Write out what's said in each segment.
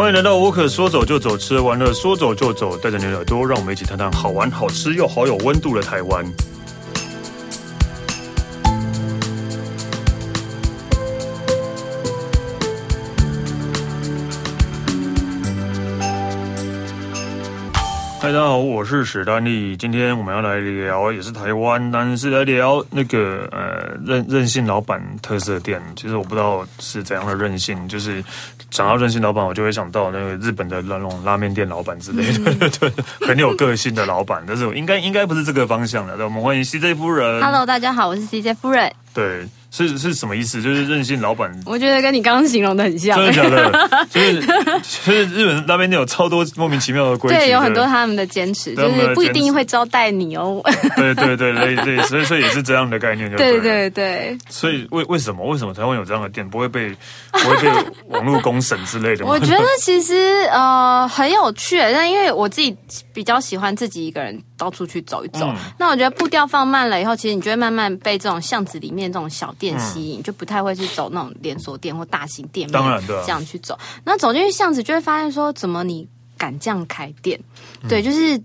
欢迎来到沃克，说走就走，吃完了说走就走，带着你的耳朵，让我们一起探探好玩、好吃又好有温度的台湾。嗨，大家好，我是史丹利。今天我们要来聊，也是台湾，但是来聊那个呃任任性老板特色店。其实我不知道是怎样的任性，就是讲到任性老板，我就会想到那个日本的那种拉面店老板之类的，嗯、对，很有个性的老板。但是我应该应该不是这个方向的。对，我们欢迎 CJ 夫人。Hello，大家好，我是 CJ 夫人。对。是是什么意思？就是任性老板，我觉得跟你刚刚形容的很像。真的假的？就是就是日本那边有超多莫名其妙的规矩，对，有很多他们的坚持，就是不一定会招待你哦。对对对对对，所以所以也是这样的概念，就对，对对对。所以为为什么为什么台湾有这样的店，不会被不会被 网络公审之类的？我觉得其实呃很有趣，但因为我自己比较喜欢自己一个人到处去走一走。嗯、那我觉得步调放慢了以后，其实你就会慢慢被这种巷子里面这种小。店吸引，就不太会去走那种连锁店或大型店面，当然的这样去走。那走进去巷子，就会发现说，怎么你敢这样开店？对，就是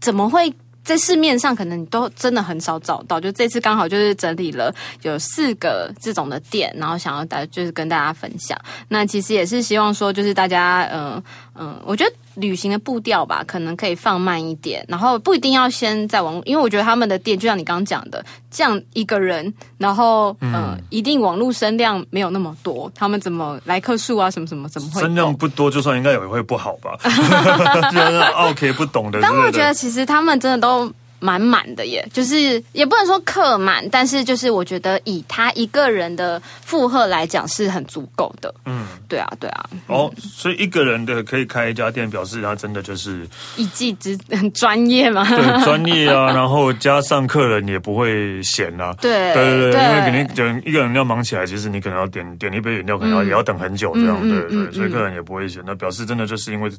怎么会在市面上可能你都真的很少找到。就这次刚好就是整理了有四个这种的店，然后想要大就是跟大家分享。那其实也是希望说，就是大家嗯嗯、我觉得。旅行的步调吧，可能可以放慢一点，然后不一定要先在网络，因为我觉得他们的店就像你刚刚讲的，这样一个人，然后嗯、呃，一定网络声量没有那么多，他们怎么来客数啊，什么什么怎么会声量不多，就算应该也会不好吧？就是 OK 不懂的，但我觉得其实他们真的都。满满的耶，就是也不能说客满，但是就是我觉得以他一个人的负荷来讲是很足够的。嗯，对啊，对啊。哦，所以一个人的可以开一家店，表示他真的就是一技之很专业嘛。对，专业啊，然后加上客人也不会闲啊。对，对对对，因为肯定人一个人要忙起来，其实你可能要点点一杯饮料，可能要也要等很久这样。对对，所以客人也不会闲。那表示真的就是因为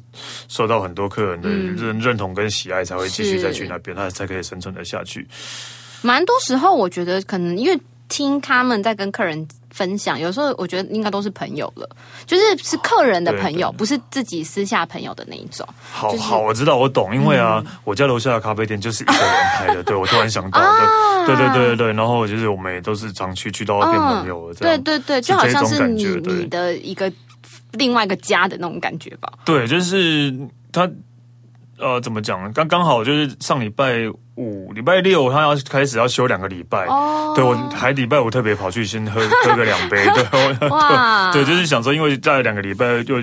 受到很多客人的认认同跟喜爱，才会继续再去那边，他才。可以生存的下去，蛮多时候我觉得可能因为听他们在跟客人分享，有时候我觉得应该都是朋友了，就是是客人的朋友，不是自己私下朋友的那一种。好好，我知道，我懂，因为啊，我家楼下的咖啡店就是一个人开的，对，我突然想到，对对对对对，然后就是我们也都是常去去到变朋友，对对对，就好像是你你的一个另外一个家的那种感觉吧。对，就是他。呃，怎么讲呢？刚刚好就是上礼拜五、礼拜六，他要开始要休两个礼拜。哦，对，我还礼拜五特别跑去先喝 喝个两杯。对，哇，对，就是想说，因为在两个礼拜就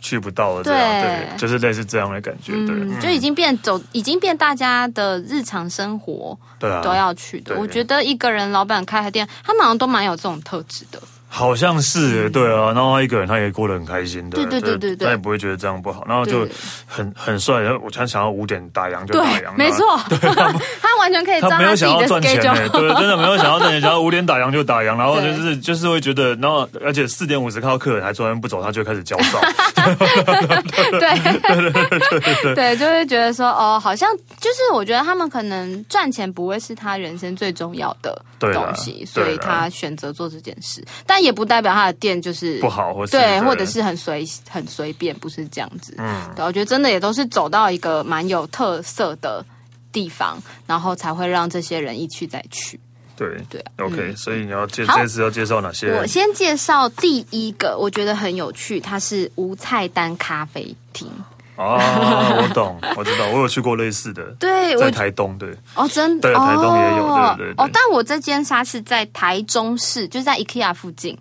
去不到了，这样对，对，就是类似这样的感觉。对，嗯、就已经变走，已经变大家的日常生活，对啊，都要去的。我觉得一个人老板开的店，他们好像都蛮有这种特质的。好像是对啊，然后他一个人他也过得很开心的，对对对对对，他也不会觉得这样不好，然后就很很帅。然后我才想要五点打烊就打烊，没错，对，他 完全可以，他没有想要赚钱，对，真的没有想要赚钱，想要五点打烊就打烊，然后就是就是会觉得，然后而且四点五十看到客人还昨天不走，他就开始焦躁，对。对对对，就会觉得说哦，好像就是我觉得他们可能赚钱不会是他人生最重要的东西，所以他选择做这件事，但。也不代表他的店就是不好，或是对，或者是很随很随便，不是这样子。嗯，对，我觉得真的也都是走到一个蛮有特色的地方，然后才会让这些人一去再去。对对，OK，嗯，所以你要介这次要介绍哪些？我先介绍第一个，我觉得很有趣，它是无菜单咖啡厅。哦，我懂，我知道，我有去过类似的，对，在台东，对，哦，真的，对，台东也有，对对对。哦，但我这间沙是在台中市，就是在 IKEA 附近，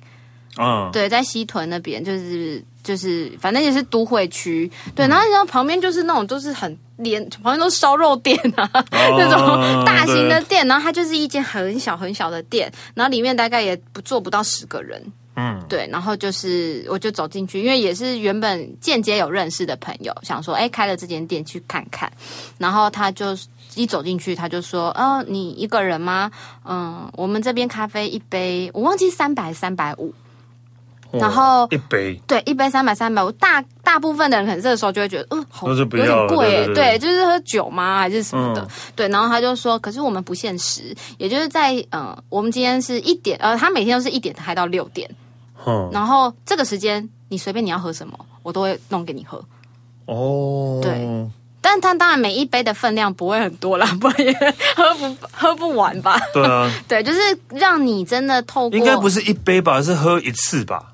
嗯，对，在西屯那边，就是就是，反正也是都会区，对，然后然后旁边就是那种都是很连，旁边都是烧肉店啊，那种大型的店，然后它就是一间很小很小的店，然后里面大概也不坐不到十个人。嗯，对，然后就是我就走进去，因为也是原本间接有认识的朋友，想说，哎，开了这间店去看看。然后他就一走进去，他就说，哦，你一个人吗？嗯，我们这边咖啡一杯，我忘记三百三百五。然后一杯，对，一杯三百三百五。大大部分的人可能这个时候就会觉得，嗯、有点贵，对，就是喝酒吗？还是什么的？嗯、对，然后他就说，可是我们不限时，也就是在，嗯、呃，我们今天是一点，呃，他每天都是一点开到六点。然后这个时间你随便你要喝什么我都会弄给你喝。哦，对。但他当然每一杯的分量不会很多啦，不然也喝不喝不完吧？对啊，对，就是让你真的透过，应该不是一杯吧，是喝一次吧？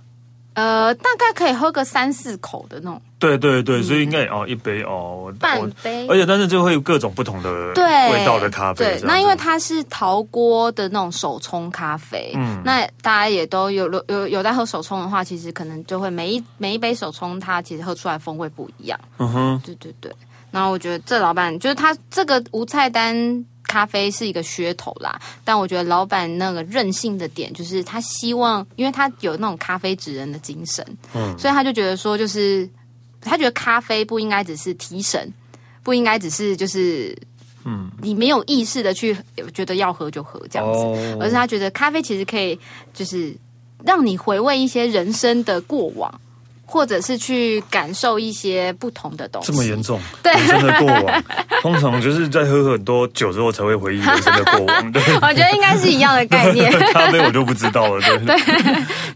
呃，大概可以喝个三四口的那种。对对对，所以应该哦一杯哦半杯，而且但是就会有各种不同的味道的咖啡。对，那因为它是陶锅的那种手冲咖啡，嗯，那大家也都有有有在喝手冲的话，其实可能就会每一每一杯手冲，它其实喝出来风味不一样。嗯哼，对对对。然后我觉得这老板就是他这个无菜单咖啡是一个噱头啦，但我觉得老板那个任性的点就是他希望，因为他有那种咖啡职人的精神，嗯，所以他就觉得说，就是他觉得咖啡不应该只是提神，不应该只是就是，嗯，你没有意识的去觉得要喝就喝这样子，哦，而是他觉得咖啡其实可以就是让你回味一些人生的过往。或者是去感受一些不同的东西，这么严重？对，人生的过往，通常就是在喝很多酒之后才会回忆人生的过往。对，我觉得应该是一样的概念。咖啡我就不知道了。对对，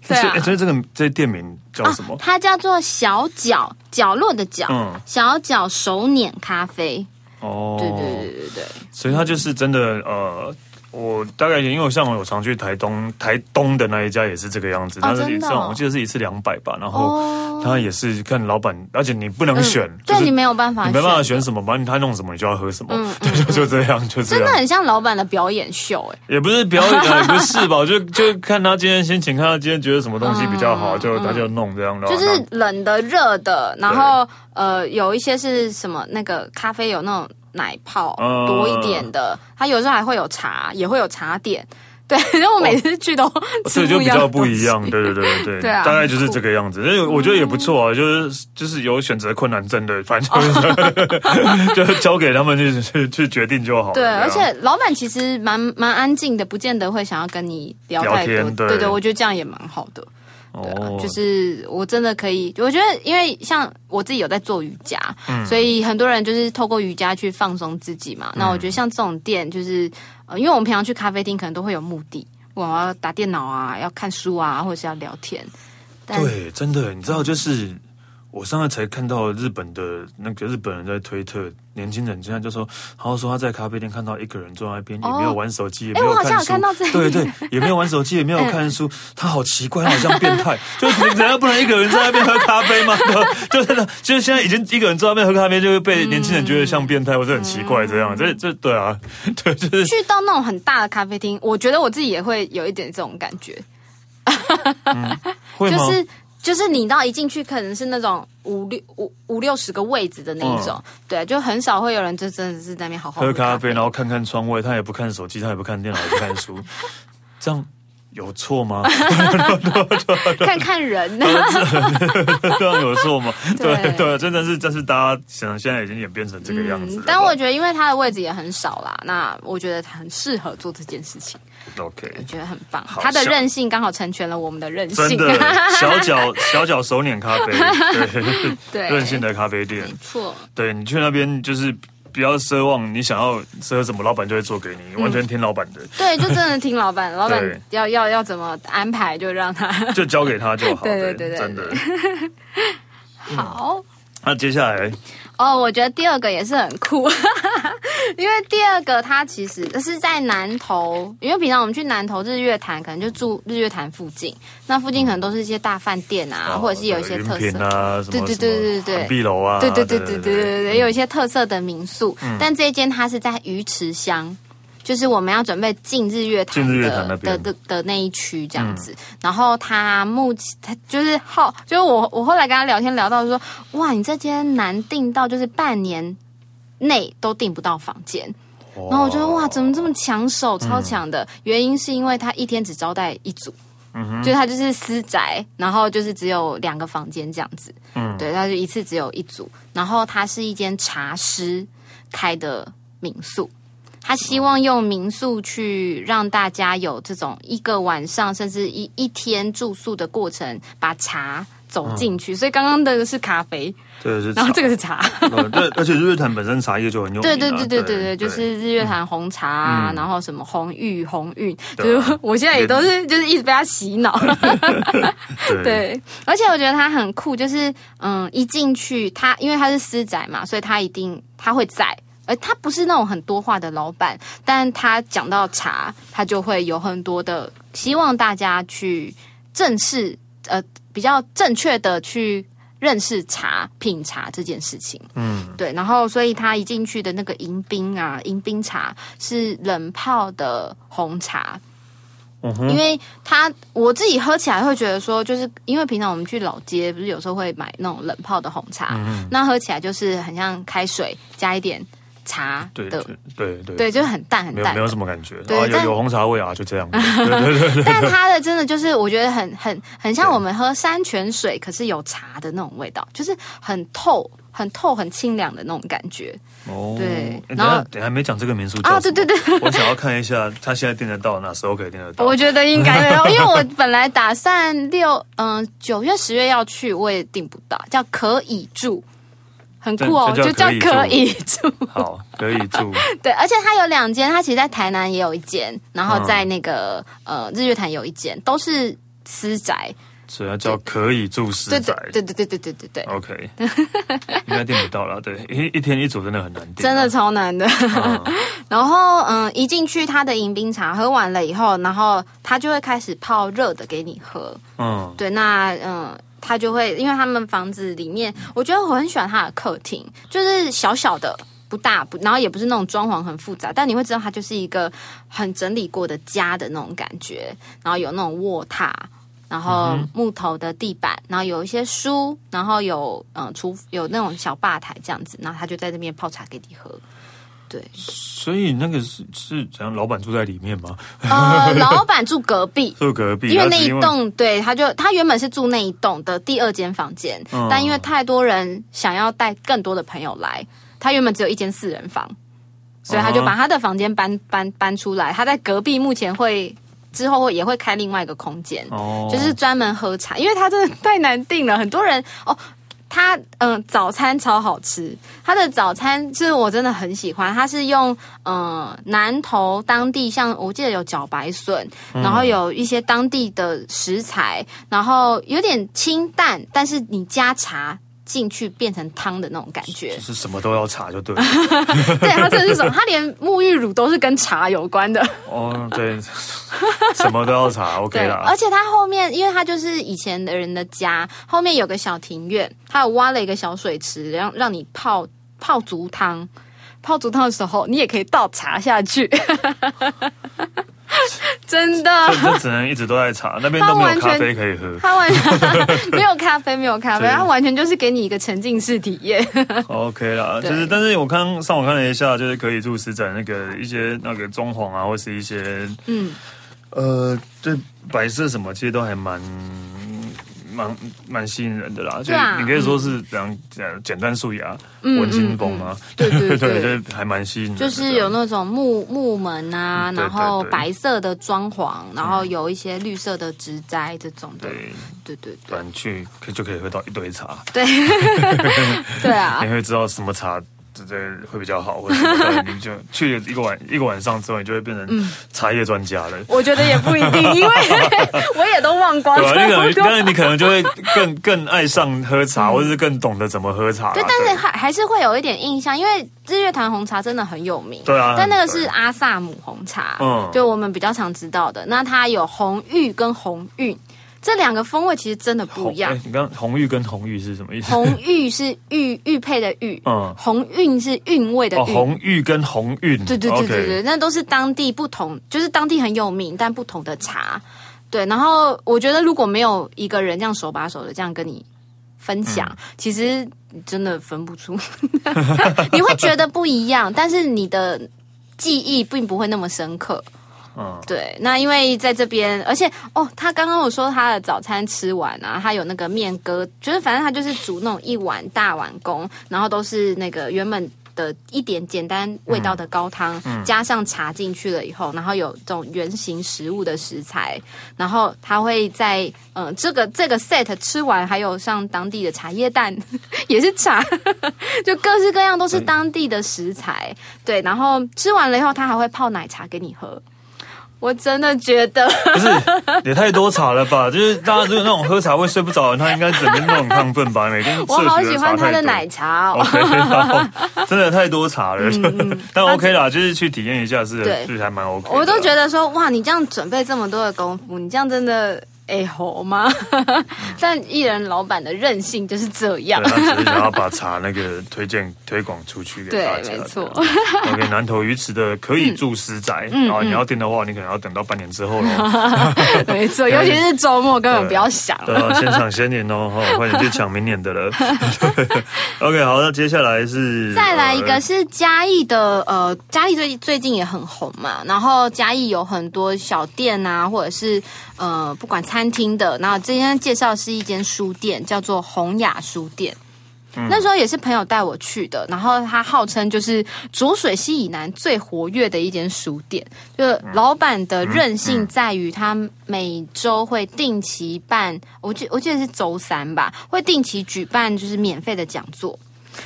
对啊。所以这个这店名叫什么？它叫做小角角落的角，嗯，小角手捻咖啡。哦，对对对对对。所以它就是真的呃。我大概因为像我常去台东，台东的那一家也是这个样子，但是一次我记得是一次两百吧，然后他也是看老板，而且你不能选，对你没有办法，你没办法选什么，反正他弄什么你就要喝什么，就就这样，就这样，真的很像老板的表演秀哎，也不是表演，也不是吧，就就看他今天心情，看他今天觉得什么东西比较好，就他就弄这样的，就是冷的、热的，然后呃有一些是什么那个咖啡有那种。奶泡多一点的，它有时候还会有茶，也会有茶点。对，因为我每次去都所以就比较不一样。对对对对对，大概就是这个样子。因为我觉得也不错啊，就是就是有选择困难症的，反正就 就交给他们去去去决定就好。对，而且老板其实蛮蛮安静的，不见得会想要跟你聊太多。对对，我觉得这样也蛮好的。对啊，就是我真的可以，我觉得，因为像我自己有在做瑜伽，嗯，所以很多人就是透过瑜伽去放松自己嘛。那我觉得像这种店，就是呃，因为我们平常去咖啡厅，可能都会有目的，我要打电脑啊，要看书啊，或者是要聊天。对，真的，你知道，就是。我上次才看到日本的那个日本人在推特，年轻人现在就说，好像说他在咖啡店看到一个人坐在那边，也没有玩手机，也没有看书，对对，也没有玩手机，也没有看书，他好奇怪，他好像变态，就人家不能一个人在那边喝咖啡吗？就真的，就是现在已经一个人坐在那边喝咖啡，就会被年轻人觉得像变态或者很奇怪这样，这这对啊，对，就是。去到那种很大的咖啡厅，我觉得我自己也会有一点这种感觉，会吗？就是。就是你到一进去，可能是那种五六五五六十个位置的那一种，嗯、对，就很少会有人就真的是在那边好好喝咖，喝咖啡，然后看看窗外，他也不看手机，他也不看电脑，也不看书，这样。有错吗？看看人呢，这样有错吗？对对，真的是，真是大家想现在已经演变成这个样子。但我觉得，因为他的位置也很少啦，那我觉得他很适合做这件事情。OK，我觉得很棒。他的任性刚好成全了我们的任性。真的，小脚小脚手捻咖啡，对对，韧性的咖啡店，没错。对你去那边就是。不要奢望你想要奢什么，老板就会做给你，完全听老板的。对，就真的听老板，老板要要要怎么安排，就让他就交给他就好。对对对对，真的。好，那接下来。哦，我觉得第二个也是很酷，哈哈哈，因为第二个它其实是在南头，因为平常我们去南头日月潭可能就住日月潭附近，那附近可能都是一些大饭店啊，或者是有一些特色，啊，对对对对对，壁楼啊，对对对对对对，对有一些特色的民宿，但这一间它是在鱼池乡。就是我们要准备进日月潭的的的的那一区这样子，嗯、然后他目前他就是好，就是我我后来跟他聊天聊到说，哇，你这间难订到就是半年内都订不到房间，哦、然后我觉得哇，怎么这么抢手，超强的，嗯、原因是因为他一天只招待一组，嗯哼，就他就是私宅，然后就是只有两个房间这样子，嗯，对，他就一次只有一组，然后他是一间茶师开的民宿。他希望用民宿去让大家有这种一个晚上甚至一一天住宿的过程，把茶走进去。嗯、所以刚刚的是咖啡，对，是，然后这个是茶。对，而且日月潭本身茶叶就很有。对对对对对对，就是日月潭红茶然后什么红玉、红韵，就是我现在也都是就是一直被他洗脑。对，对，而且我觉得他很酷，就是嗯，一进去他因为他是私宅嘛，所以他一定他会在。而他不是那种很多话的老板，但他讲到茶，他就会有很多的希望大家去正视，呃，比较正确的去认识茶、品茶这件事情。嗯，对。然后，所以他一进去的那个迎宾啊，迎宾茶是冷泡的红茶。因为他我自己喝起来会觉得说，就是因为平常我们去老街，不是有时候会买那种冷泡的红茶，嗯，那喝起来就是很像开水加一点。茶的，对对对，对，就是很淡很淡，没有什么感觉，对，有有红茶味啊，就这样。但它的真的就是，我觉得很很很像我们喝山泉水，可是有茶的那种味道，就是很透、很透、很清凉的那种感觉。哦，对。然后等下没讲这个民宿啊，对对对，我想要看一下，他现在订得到，哪时候可以订得到？我觉得应该没有，因为我本来打算六嗯九月十月要去，我也订不到，叫可以住。很酷哦，就叫可以住。好，可以住。对，而且它有两间，它其实在台南也有一间，然后在那个呃日月潭有一间，都是私宅。所以叫可以住私宅。对对对对对对对对。OK，应该订不到了。对，一一天一组真的很难订，真的超难的。然后嗯，一进去他的迎宾茶喝完了以后，然后他就会开始泡热的给你喝。嗯，对，那嗯。他就会，因为他们房子里面，我觉得我很喜欢他的客厅，就是小小的，不大不，然后也不是那种装潢很复杂，但你会知道它就是一个很整理过的家的那种感觉。然后有那种卧榻，然后木头的地板，然后有一些书，然后有嗯，厨有那种小吧台这样子，然后他就在那边泡茶给你喝。对，所以那个是是怎样？老板住在里面吗？呃，老板住隔壁，住隔壁，因为那一栋，对，他就他原本是住那一栋的第二间房间，嗯，但因为太多人想要带更多的朋友来，他原本只有一间四人房，所以他就把他的房间搬搬搬出来。他在隔壁目前会之后会也会开另外一个空间，哦，就是专门喝茶，因为他真的太难订了，很多人哦。他嗯，早餐超好吃。它的早餐就是我真的很喜欢。它是用嗯南投当地，像我记得有茭白笋，然后有一些当地的食材，然后有点清淡，但是你加茶。进去变成汤的那种感觉，就是什么都要茶就对了。对，它这是什么？它连沐浴乳都是跟茶有关的。哦，对，什么都要茶，OK 啦。而且它后面，因为它就是以前的人的家，后面有个小庭院，它有挖了一个小水池，让让你泡泡足汤。泡足汤的时候，你也可以倒茶下去。真的，就只能一直都在查那边都没有咖啡可以喝。他完全 没有咖啡，没有咖啡，他完全就是给你一个沉浸式体验。OK 啦，就是，但是我刚上网看了一下，就是可以住私宅那个一些那个装潢啊，或是一些嗯呃，对摆设什么，其实都还蛮。蛮蛮吸引人的啦，就你可以说是这样简简单素雅、文青风啊，对对对，还蛮吸引人。就是有那种木木门啊，然后白色的装潢，然后有一些绿色的植栽这种的，对对对，反正去可就可以喝到一堆茶，对。对啊，你会知道什么茶。这会比较好，或者什么的，你就去一个晚一个晚上之后，你就会变成茶叶专家了。我觉得也不一定，因为 我也都忘光了。对啊，你可能，但是你可能就会更更爱上喝茶，或者是更懂得怎么喝茶。对，但是还还是会有一点印象，因为日月潭红茶真的很有名。对啊，但那个是阿萨姆红茶，嗯，就我们比较常知道的。那它有红玉跟红韵。这两个风味其实真的不一样。你刚红玉跟红玉是什么意思？红玉是玉玉佩的玉，嗯，红韵是韵味的韵。红玉跟红韵，对对对对对，那都是当地不同，就是当地很有名但不同的茶。对，然后我觉得如果没有一个人这样手把手的这样跟你分享，其实真的分不出，你会觉得不一样，但是你的记忆并不会那么深刻。嗯，对，那因为在这边，而且哦，他刚刚我说他的早餐吃完啊，他有那个面疙，就是反正他就是煮那种一碗大碗公，然后都是那个原本的一点简单味道的高汤，嗯、加上茶进去了以后，然后有这种圆形食物的食材，然后他会在嗯这个这个 set 吃完，还有像当地的茶叶蛋 也是茶，就各式各样都是当地的食材，嗯、对，然后吃完了以后，他还会泡奶茶给你喝。我真的觉得不是也太多茶了吧？就是大家就是那种喝茶会睡不着，他应该整天都很亢奋吧？每天我好喜欢他的奶茶哦，okay, 真的太多茶了。嗯、但 OK 啦，就是去体验一下是，是还蛮 OK。我都觉得说哇，你这样准备这么多的功夫，你这样真的。哎吼吗？但艺人老板的任性就是这样。他只是想要把茶那个推荐 推广出去给大家。对，没错。OK，南投鱼池的可以住私宅，然后你要订的话，你可能要等到半年之后了。没错，尤其是周末，根本不要想了。对，先抢先赢哦，快点去抢明年的了。OK，好，那接下来是再来一个是嘉义的，呃，嘉义最最近也很红嘛，然后嘉义有很多小店啊，或者是呃，不管。餐厅的，然后今天介绍是一间书店，叫做洪雅书店。嗯、那时候也是朋友带我去的，然后他号称就是浊水溪以南最活跃的一间书店。就是老板的任性在于，他每周会定期办，我记我记得是周三吧，会定期举办就是免费的讲座。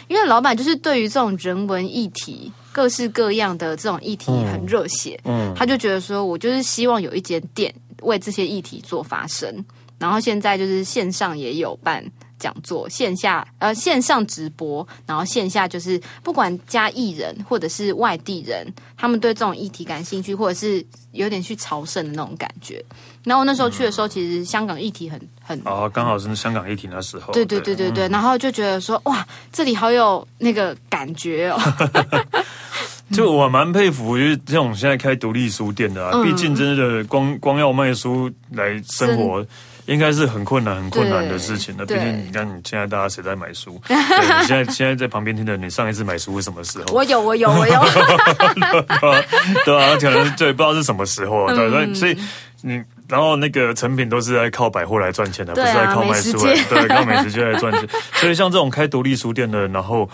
因为老板就是对于这种人文议题、各式各样的这种议题很热血，嗯，他就觉得说我就是希望有一间店。为这些议题做发声，然后现在就是线上也有办讲座，线下呃线上直播，然后线下就是不管加艺人或者是外地人，他们对这种议题感兴趣，或者是有点去朝圣的那种感觉。然后我那时候去的时候，其实香港议题很很哦，刚好是香港议题那时候，对对对对对，然后就觉得说哇，这里好有那个感觉哦。就我蛮佩服，就是这种现在开独立书店的啊，毕竟真的光光要卖书来生活，应该是很困难、很困难的事情了。毕竟你看，你现在大家谁在买书？对，你现在现在在旁边听的，你上一次买书是什么时候？我有，我有，我有。对啊，可能对，不知道是什么时候。对，所以所以你然后那个成品都是在靠百货来赚钱的，不是在靠卖书来，对，靠美食街来赚钱。所以像这种开独立书店的，然后。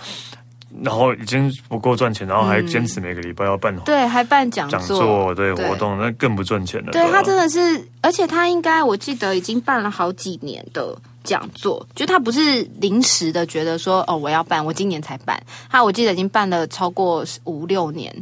然后已经不够赚钱，然后还坚持每个礼拜要办、嗯、对，还办讲座，讲座对，对活动，那更不赚钱了。对，他真的是，而且他应该我记得已经办了好几年的讲座，就他不是临时的，觉得说哦我要办，我今年才办，他我记得已经办了超过五六年。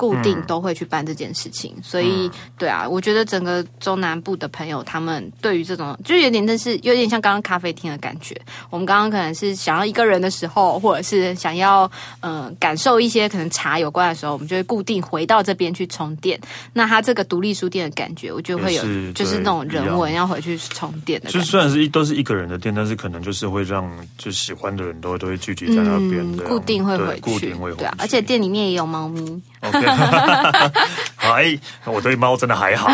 固定都会去办这件事情，所以对啊，我觉得整个中南部的朋友，他们对于这种就有点，但是有点像刚刚咖啡厅的感觉。我们刚刚可能是想要一个人的时候，或者是想要嗯、呃、感受一些可能茶有关的时候，我们就会固定回到这边去充电。那它这个独立书店的感觉，我觉得会有就是那种人文要回去充电的。就虽然是一都是一个人的店，但是可能就是会让就喜欢的人都都会聚集在那边，嗯、固定会回去，固定会回去。对啊，而且店里面也有猫咪。OK，好，哎，我对猫真的还好。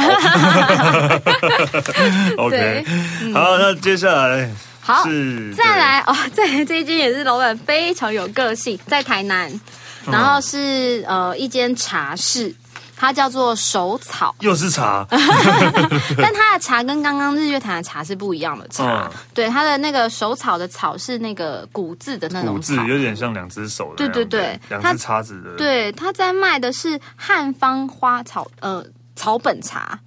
OK，对好，那接下来好，再来哦，再来这一间也是老板非常有个性，在台南，然后是、嗯、呃一间茶室。它叫做手草，又是茶，但它的茶跟刚刚日月潭的茶是不一样的茶。嗯、对，它的那个手草的草是那个古字的那种，古字有点像两只手的，对对对，两只叉子的。对，他在卖的是汉方花草，呃，草本茶。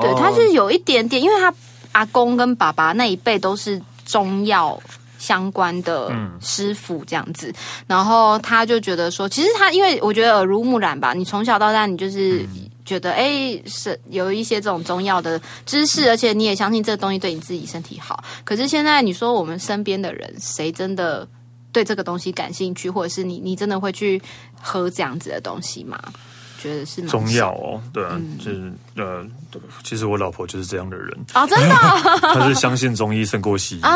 对，它是有一点点，因为他阿公跟爸爸那一辈都是中药。相关的师傅这样子，嗯、然后他就觉得说，其实他因为我觉得耳濡目染吧，你从小到大你就是觉得哎是有一些这种中药的知识，而且你也相信这个东西对你自己身体好。可是现在你说我们身边的人，谁真的对这个东西感兴趣，或者是你你真的会去喝这样子的东西吗？觉得是中药哦，对啊，嗯、就是呃，其实我老婆就是这样的人。啊，真的，她是相信中医胜过西医的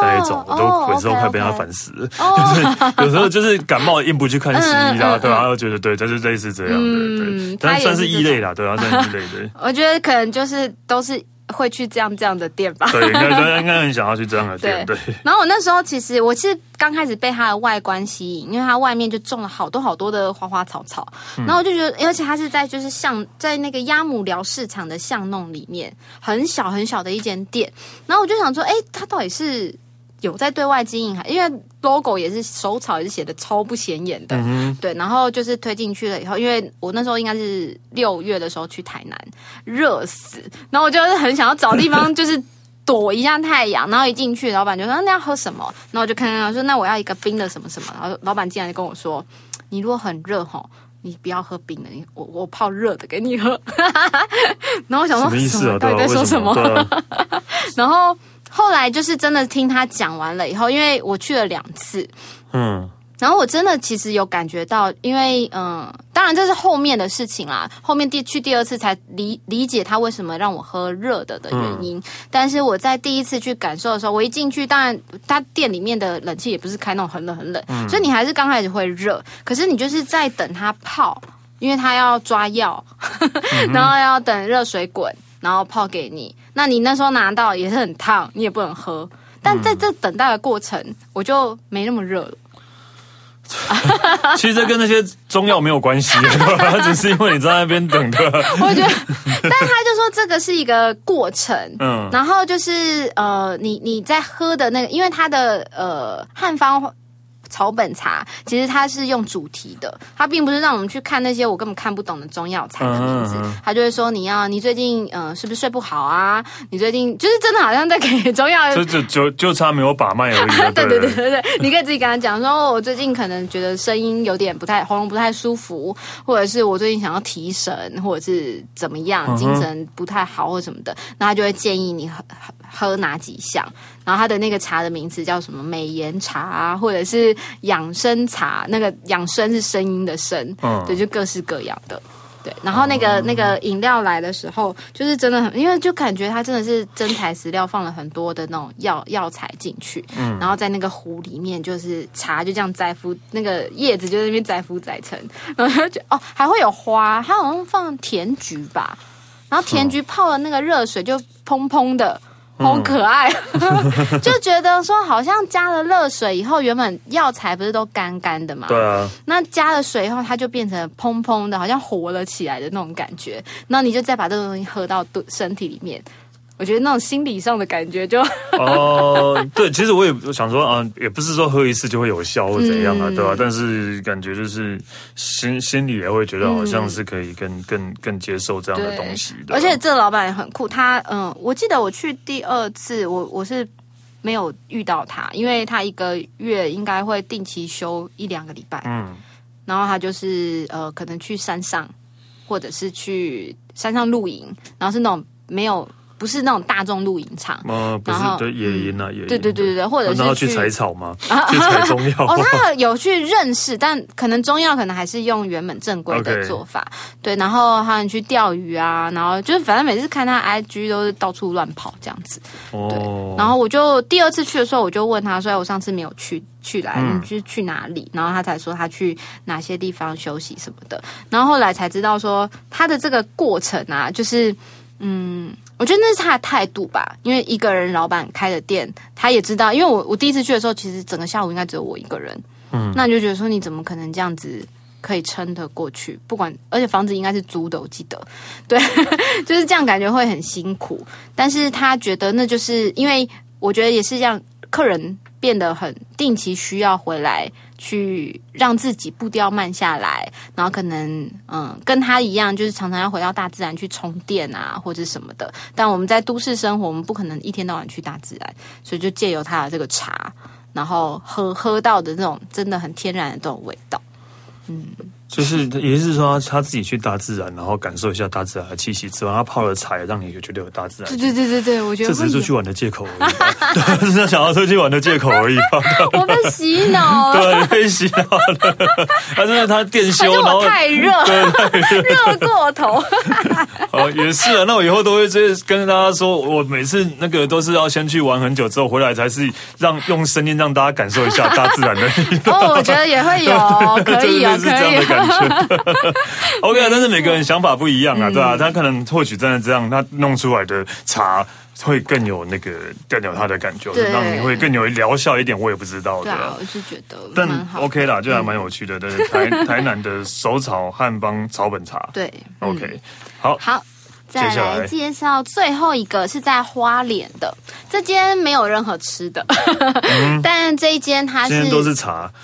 那一种，我都每次都快被她烦死了。就是有时候就是感冒硬不去看西医啦，对啊，又觉得对，就是类似这样的，对，但算是异类啦，对啊，算是异类。的。我觉得可能就是都是。会去这样这样的店吧？对，应该 应该很想要去这样的店。对。对，然后我那时候其实我是刚开始被它的外观吸引，因为它外面就种了好多好多的花花草草，嗯、然后我就觉得，而且它是在就是巷在那个鸭母寮市场的巷弄里面，很小很小的一间店。然后我就想说，哎，它到底是有在对外经营，因为 logo 也是手草，也是写的超不显眼的，嗯、对。然后就是推进去了以后，因为我那时候应该是六月的时候去台南，热死，然后我就是很想要找地方，就是躲一下太阳。然后一进去，老板就说：“那要喝什么？”然后我就看看，说：“那我要一个冰的什么什么。”然后老板竟然就跟我说：“你如果很热吼，你不要喝冰的，你我我泡热的给你喝。” 然后我想说：“什么意思啊？到底在说什么？”啊、然后。后来就是真的听他讲完了以后，因为我去了两次，嗯，然后我真的其实有感觉到，因为嗯，当然这是后面的事情啦，后面第去第二次才理理解他为什么让我喝热的的原因。嗯、但是我在第一次去感受的时候，我一进去，当然他店里面的冷气也不是开那种很冷很冷，嗯、所以你还是刚开始会热，可是你就是在等它泡，因为他要抓药，然后要等热水滚。然后泡给你，那你那时候拿到也是很烫，你也不能喝。但在这等待的过程，嗯、我就没那么热了。其实这跟那些中药没有关系，只是因为你在那边等的。我觉得，但他就说这个是一个过程，嗯，然后就是呃，你你在喝的那个，因为它的呃汉方。草本茶其实它是用主题的，它并不是让我们去看那些我根本看不懂的中药材的名字，它就会说你要你最近嗯、呃、是不是睡不好啊？你最近就是真的好像在给中药，就就就就差没有把脉而已。对对对对对，你可以自己跟他讲说，我最近可能觉得声音有点不太喉咙不太舒服，或者是我最近想要提神，或者是怎么样，精神不太好或什么的，那他就会建议你喝喝哪几项。然后它的那个茶的名字叫什么美颜茶啊，或者是养生茶，那个养生是声音的声，嗯，对，就各式各样的，对。然后那个、嗯、那个饮料来的时候，就是真的很，因为就感觉它真的是真材实料，放了很多的那种药药材进去，嗯，然后在那个壶里面，就是茶就这样栽敷，那个叶子就在那边栽敷栽成，然后就哦还会有花，它好像放甜菊吧，然后甜菊泡了那个热水就砰砰的。好可爱，就觉得说好像加了热水以后，原本药材不是都干干的嘛？对啊。那加了水以后，它就变成砰砰的，好像活了起来的那种感觉。然后你就再把这个东西喝到身体里面。我觉得那种心理上的感觉就哦，对，其实我也想说啊，也不是说喝一次就会有效或怎样啊，嗯、对吧、啊？但是感觉就是心心里也会觉得好像是可以更、嗯、更更接受这样的东西的。而且这个老板也很酷，他嗯，我记得我去第二次，我我是没有遇到他，因为他一个月应该会定期休一两个礼拜，嗯，然后他就是呃，可能去山上或者是去山上露营，然后是那种没有。不是那种大众露营场，呃，不是对野营啊，野营，对对对对对，或者是去采草吗？去采中药？哦，他有去认识，但可能中药可能还是用原本正规的做法。对，然后他们去钓鱼啊，然后就是反正每次看他 IG 都是到处乱跑这样子。对，然后我就第二次去的时候，我就问他说：“我上次没有去去来，你去去哪里？”然后他才说他去哪些地方休息什么的。然后后来才知道说他的这个过程啊，就是嗯。我觉得那是他的态度吧，因为一个人老板开的店，他也知道。因为我我第一次去的时候，其实整个下午应该只有我一个人，嗯，那你就觉得说你怎么可能这样子可以撑得过去？不管，而且房子应该是租的，我记得，对，就是这样，感觉会很辛苦。但是他觉得那就是因为我觉得也是这样，客人变得很定期需要回来。去让自己步调慢下来，然后可能嗯，跟他一样，就是常常要回到大自然去充电啊，或者什么的。但我们在都市生活，我们不可能一天到晚去大自然，所以就借由他的这个茶，然后喝喝到的那种真的很天然的这种味道，嗯。就是也是说他自己去大自然，然后感受一下大自然的气息，吃完他泡了茶，让你就觉得有大自然。对对对对对，我觉得这只是出去玩的借口而已，对，是想要出去玩的借口而已。我被洗脑了，对，被洗脑了。他真的他电修，然后太热，对，太热，热过头。哦，也是啊，那我以后都会直接跟大家说，我每次那个都是要先去玩很久之后回来，才是让用声音让大家感受一下大自然的。哦，我觉得也会有，可以啊，可以。OK，但是每个人想法不一样啊，对啊，他可能或许真的这样，他弄出来的茶会更有那个更有他的感觉，让你会更有疗效一点。我也不知道，对啊，我是觉得，但 OK 啦，就还蛮有趣的。对，台 台南的手草汉方草本茶，对，OK，好，好。再来介绍最后一个是在花莲的，这间没有任何吃的，嗯、但这一间它是都是茶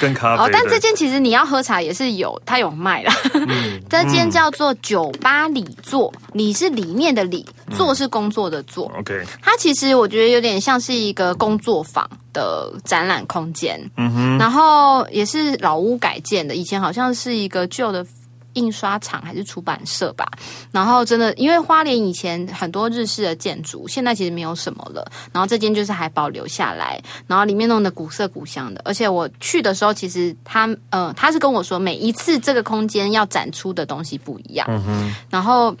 跟咖啡。哦，但这间其实你要喝茶也是有，它有卖啦。嗯、这间叫做酒吧里座，里是里面的里，座是工作的座。OK，、嗯、它其实我觉得有点像是一个工作坊的展览空间。嗯哼，然后也是老屋改建的，以前好像是一个旧的。印刷厂还是出版社吧，然后真的，因为花莲以前很多日式的建筑，现在其实没有什么了。然后这间就是还保留下来，然后里面弄得古色古香的。而且我去的时候，其实他呃，他是跟我说，每一次这个空间要展出的东西不一样。嗯哼，然后。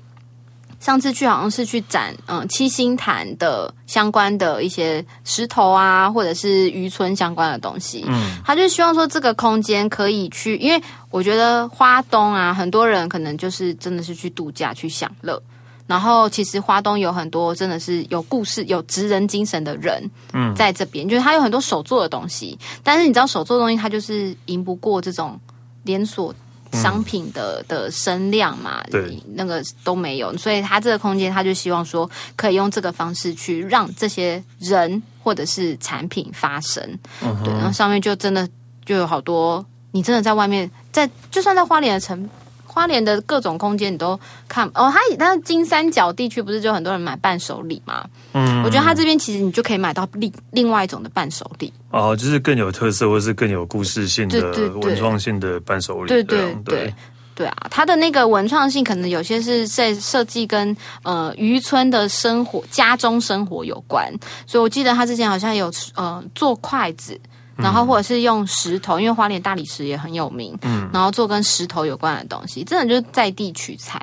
上次去好像是去展嗯七星潭的相关的一些石头啊，或者是渔村相关的东西。嗯，他就希望说这个空间可以去，因为我觉得花东啊，很多人可能就是真的是去度假去享乐。然后其实花东有很多真的是有故事、有职人精神的人，嗯，在这边，就是他有很多手做的东西。但是你知道手做的东西，它就是赢不过这种连锁。商品的的声量嘛，对，那个都没有，所以他这个空间，他就希望说，可以用这个方式去让这些人或者是产品发声，嗯、对，然后上面就真的就有好多，你真的在外面，在就算在花莲的城。花莲的各种空间你都看哦，它但是金三角地区不是就很多人买伴手礼吗？嗯，我觉得它这边其实你就可以买到另另外一种的伴手礼哦，就是更有特色或是更有故事性的文创性的伴手礼。对对对对对啊，它的那个文创性可能有些是在设计跟呃渔村的生活、家中生活有关，所以我记得他之前好像有呃做筷子。然后或者是用石头，因为花莲大理石也很有名。嗯，然后做跟石头有关的东西，真的就是在地取材。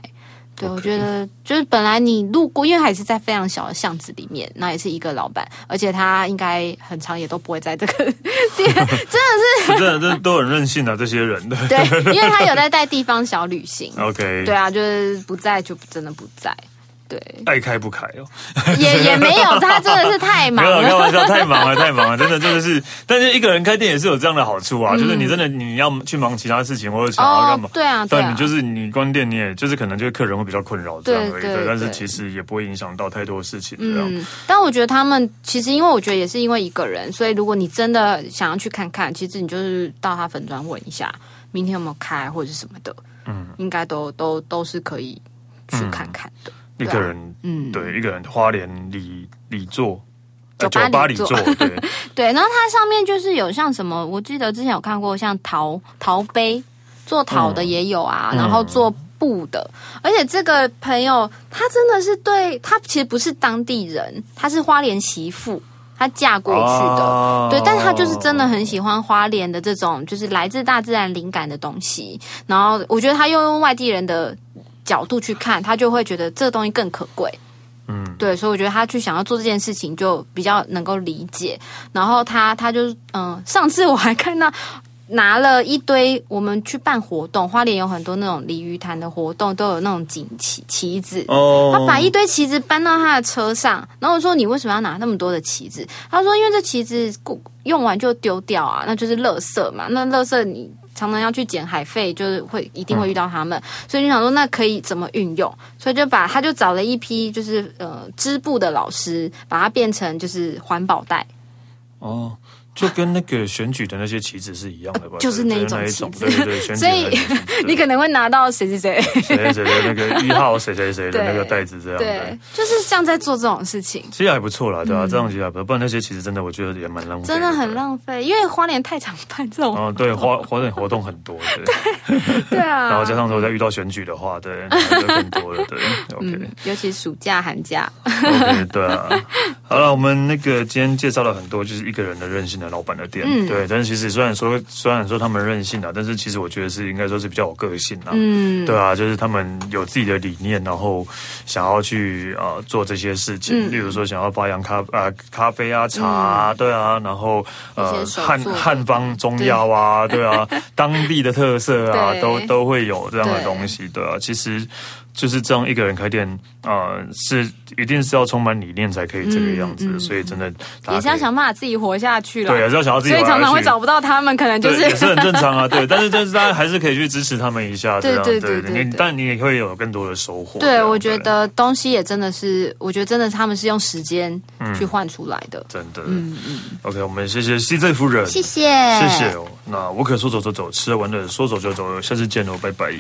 对.我觉得就是本来你路过，因为还是在非常小的巷子里面，那也是一个老板，而且他应该很长也都不会在这个店，真的是，真的，真的都很任性的、啊、这些人的。对，因为他有在带地方小旅行。OK，对啊，就是不在就真的不在。对，爱开不开哦，也也没有，他真的是太忙了，没有开玩笑，太忙了，太忙了，真的真的是，但是一个人开店也是有这样的好处啊，嗯、就是你真的你要去忙其他事情或者想要干嘛，哦、对啊，对啊，但你就是你关店，你也就是可能就是客人会比较困扰这样而已，对，对，对，但是其实也不会影响到太多事情这样。嗯，但我觉得他们其实因为我觉得也是因为一个人，所以如果你真的想要去看看，其实你就是到他粉专问一下，明天有没有开或者是什么的，嗯，应该都都都是可以去看看的。嗯一个人，嗯，对，一个人花莲里里座，酒吧里座，对 对。然后它上面就是有像什么，我记得之前有看过像陶陶杯，做陶的也有啊，嗯、然后做布的。嗯、而且这个朋友他真的是对，他其实不是当地人，他是花莲媳妇，她嫁过去的，哦、对。但是他就是真的很喜欢花莲的这种，就是来自大自然灵感的东西。然后我觉得他又用外地人的。角度去看，他就会觉得这个东西更可贵，嗯，对，所以我觉得他去想要做这件事情就比较能够理解。然后他他就嗯，上次我还看到拿了一堆，我们去办活动，花莲有很多那种鲤鱼潭的活动，都有那种锦旗旗子哦。他把一堆旗子搬到他的车上，然后我说，你为什么要拿那么多的旗子？他说因为这旗子用完就丢掉啊，那就是垃圾嘛。那垃圾你。常常要去捡海费，就是会一定会遇到他们，嗯、所以就想说那可以怎么运用，所以就把他就找了一批就是呃织布的老师，把它变成就是环保袋。哦。就跟那个选举的那些旗子是一样的吧？就是那一种旗子，对对对。所以 你可能会拿到谁谁谁谁谁谁的那个一号谁谁谁的那个袋子，这样对，就是像在做这种事情，其实还不错啦，对吧？这样其实还不错，不然那些其实真的我觉得也蛮浪费，真的很浪费，因为花莲太常办这种哦，对，花花莲活动很多，对 对啊，然后加上说再遇到选举的话，对，就更多了，对，OK，尤其暑假寒假，OK，对啊。好了，我们那个今天介绍了很多，就是一个人的任性的。老板的店，嗯、对，但是其实虽然说虽然说他们任性啊，但是其实我觉得是应该说是比较有个性啊，嗯，对啊，就是他们有自己的理念，然后想要去啊、呃、做这些事情，嗯、例如说想要发扬咖啊、呃、咖啡啊茶啊，嗯、对啊，然后呃汉汉方中药啊，对，对啊，当地的特色啊，都都会有这样的东西，对啊，其实。就是这样一个人开店啊、呃，是一定是要充满理念才可以这个样子，嗯嗯、所以真的也是要想办法自己活下去了。对，也是要想要自己活下去。所以常常会找不到他们，可能就是也是很正常啊。对，但是但是大家还是可以去支持他们一下，对对对，但你也会有更多的收获。对，我觉得东西也真的是，我觉得真的他们是用时间去换出来的，真的。嗯嗯。OK，我们谢谢 CZ 夫人，谢谢谢谢哦。那我可说走就走，吃了玩的说走就走，下次见喽，拜拜。